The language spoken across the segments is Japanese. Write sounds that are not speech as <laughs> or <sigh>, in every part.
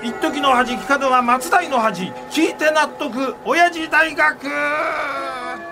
一時の恥聞かぬは末代の恥聞いて納得親父大学。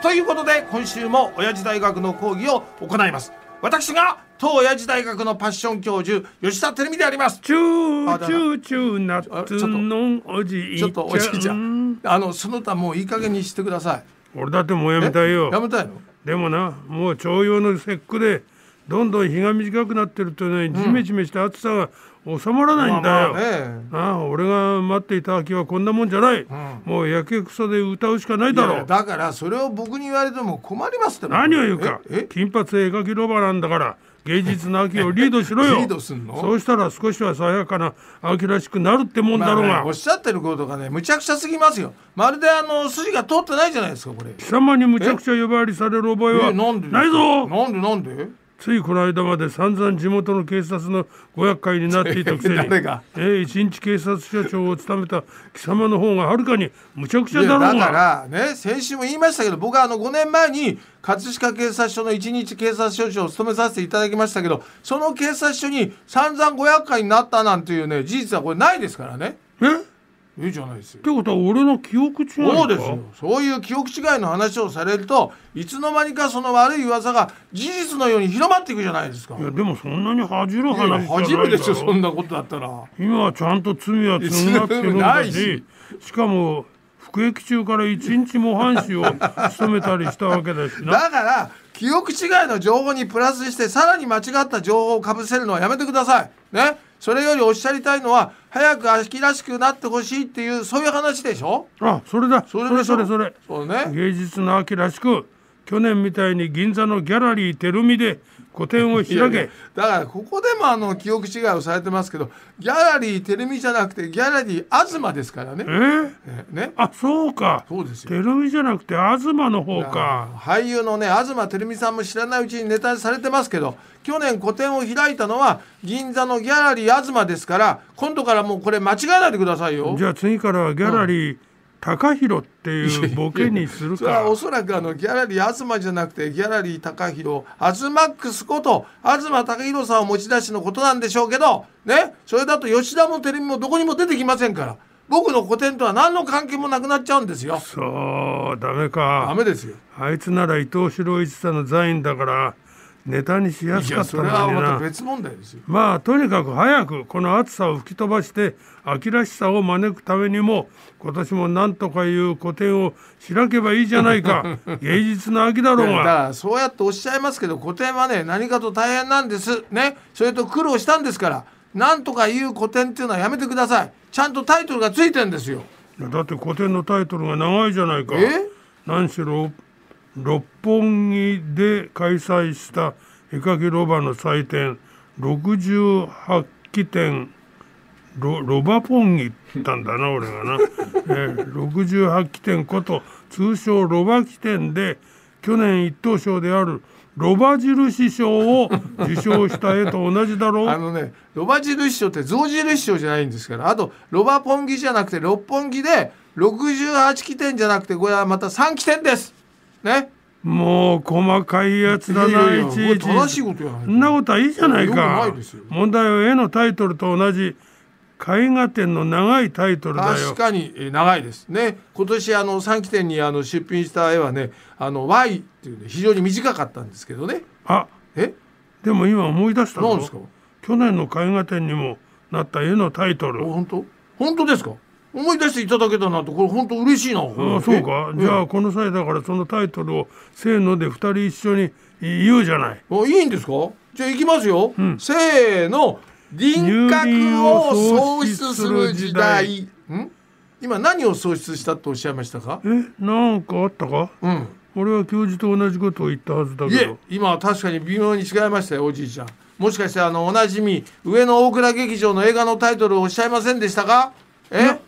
ということで今週も親父大学の講義を行います。私が当親父大学のパッション教授吉田照美であります。チューチューチューナッツのおじいちょっとおじいちゃん。あのその他もういい加減にしてください。俺だってもうやめたいよ。やめたいの？でもなもう重陽の節句でどんどん日が短くなってるとねジメジメした暑さが収まらないんだよ、まあまあね。俺が待っていた秋はこんなもんじゃない、もうやけくそで歌うしかないだろう。だからそれを僕に言われても困りますって何を言うか。ええ？金髪絵描きロバなんだから芸術の秋をリードしろよ。<laughs> リードすんの？そうしたら少しは爽やかな秋らしくなるってもんだろうが、まあねおっしゃってることがねむちゃくちゃすぎますよ。まるであの筋が通ってないじゃないですかこれ。貴様にむちゃくちゃ呼ばわりされる覚えはないぞ。なんでなんで？ついこの間まで散々地元の警察のご厄介になっていたくせに <laughs> 誰が？えー一日警察署長を務めた貴様の方がはるかにむちゃくちゃだろういやだかがらね先週も言いましたけど僕はあの5年前に葛飾警察署の一日警察署長を務めさせていただきましたけどその警察署に散々ご厄介になったなんていうね事実はこれないですからねいいじゃないですよ。てことは俺の記憶違いか？そうですよ。そういう記憶違いの話をされるといつの間にかその悪い噂が事実のように広まっていくじゃないですか。いやでもそんなに恥じる話じゃない初めてですよだろそんなことだったら。今はちゃんと罪は償ってるんだないし。ししかも服役中から一日模範囚を務めたりしたわけだしな。だから記憶違いの情報にプラスしてさらに間違った情報をかぶせるのはやめてください。ね。それよりおっしゃりたいのは早く秋らしくなってほしいっていうそういう話でしょ？あそれだ。それそれそれそれ。そうね。芸術の秋らしく去年みたいに銀座のギャラリーテルミで個展を開け。いやいやだからここでもあの記憶違いをされてますけどギャラリーテレビじゃなくてギャラリー東ですからね。え？ーえね。あそうか。そうですよ。テルミじゃなくて東の方か。俳優のね東照美さんも知らないうちにネタにされてますけど去年個展を開いたのは銀座のギャラリー東ですから今度からもうこれ間違えないでくださいよ。じゃあ次からはギャラリー高弘っていうボケにするそれはかおそらくあのギャラリー東じゃなくてギャラリー高弘アズマックスこと東高弘さんを持ち出しのことなんでしょうけどねそれだと吉田もテレビもどこにも出てきませんから僕の個展とは何の関係もなくなっちゃうんですよ。そうダメダかメですよ。あいつなら伊藤四郎一さんのザインだからネタにしやすかったいやそれはのになまた別問題ですよ。まあとにかく早くこの暑さを吹き飛ばして秋らしさを招くためにも今年も何とかいう個展を開けばいいじゃないか。<laughs> 芸術の秋だろうが。だからそうやっておっしゃいますけど個展はね何かと大変なんです。ね。それと苦労したんですからなんとかいう個展っていうのはやめてください。ちゃんとタイトルがついてんですよ。だって個展のタイトルが長いじゃないか。え？何しろ六本木で開催した絵描きロバの祭典68期展ロロバポンギったんだな俺がな、<laughs> えー、68期展こと通称ロバ期展で去年一等賞であるロバ印賞を受賞した絵と同じだろう。<laughs> あのねロバ印賞って象印賞じゃないんですからあとロバポンギじゃなくて六本木で68期点じゃなくてこれはまた3期点です。ね。もう細かいやつだないちいち。正しいことやそんなことはいいじゃないか。問題は絵のタイトルと同じ絵画展の長いタイトルだ確よかにえー長いですね。今年あの3期点にあの出品した絵はねあの Y っていうね非常に短かったんですけどね。あえ？でも今思い出したぞ何ですか？去年の絵画展にもなった絵のタイトル。本当？本当ですか？思い出していただけたなとこれ本当嬉しいな。あそうか。えじゃあこの際だからそのタイトルをせーので二人一緒に言うじゃない。あいいんですか？じゃあ行きますよ、せーの輪郭を喪失する時代。ん？今何を喪失したとおっしゃいましたか？えなんかあったか？うん。俺は教授と同じことを言ったはずだけど。今は確かに微妙に違いましたよおじいちゃん。もしかしてあのおなじみ上野大倉劇場の映画のタイトルをおっしゃいませんでしたか？え？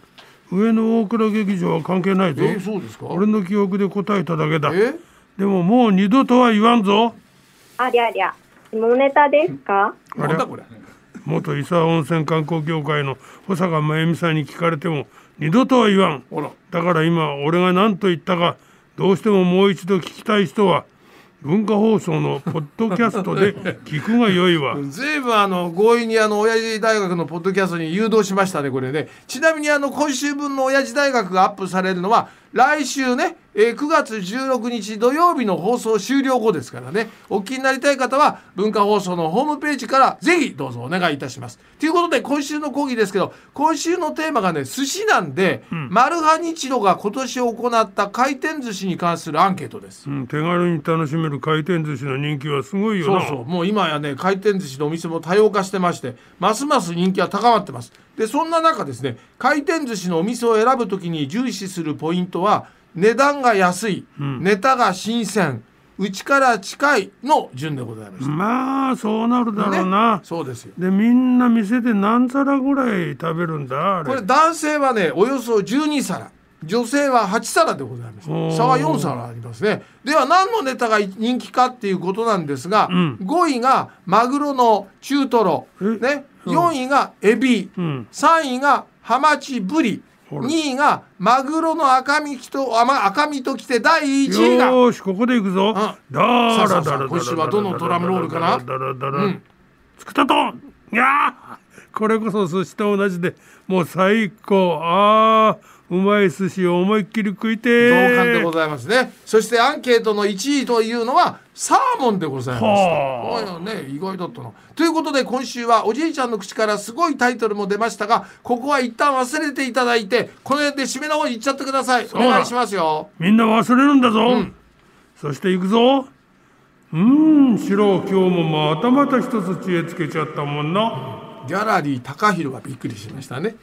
上野大倉劇場は関係ないぞ。えそうですか？俺の記憶で答えただけだ。え？でももう二度とは言わんぞ。ありゃりゃ。下ネタですか？あれ？なんだこれ？元伊佐温泉観光協会の保坂真由美さんに聞かれても二度とは言わん。ほら。だから今俺が何と言ったかどうしてももう一度聞きたい人は文化放送のポッドキャストで聞くがよいわ。ずいぶんあの強引にあの親父大学のポッドキャストに誘導しましたねこれね。ちなみにあの今週分の親父大学がアップされるのは来週ね、えー9月16日土曜日の放送終了後ですからねお聞きになりたい方は文化放送のホームページからぜひどうぞお願いいたします。ということで今週の講義ですけど今週のテーマがね寿司なんで、マルハニチロが今年行った回転寿司に関するアンケートです。うん、手軽に楽しめる回転寿司の人気はすごいよな。そうそう。もう今やね回転寿司のお店も多様化してましてますます人気は高まってますでそんな中ですね回転寿司のお店を選ぶときに重視するポイントは値段が安い、ネタが新鮮うちから近いの順でございました、まあそうなるだろうな、ね。そうですよ。でみんな店で何皿ぐらい食べるんだあれ？これ男性はねおよそ12皿。女性は8皿でございます。差は4皿ありますね。では何のネタが人気かっていうことなんですが、ん。5位がマグロの中トロ、え？ね、4位がエビ、うん。3位がハマチブリ。ほら。2位がマグロの赤身とあま赤身ときて第1位がよーしここで行くぞ。さだあさあらだらだら今週はどのドラムロールかなだらだらうんつくたとんいこれこそ寿司と同じでもう最高あーうまい寿司を思いっきり食いて同ー感でございますね。そしてアンケートの1位というのはサーモンでございますはおいね意外だったな。ということで今週はおじいちゃんの口からすごいタイトルも出ましたがここは一旦忘れていただいてこの辺で締めの方に行っちゃってください。お願いしますよ。みんな忘れるんだぞ、ん。そして行くぞ。うーんシロ今日もまたまた一つ知恵つけちゃったもんな。ギャラリー高弘がびっくりしましたね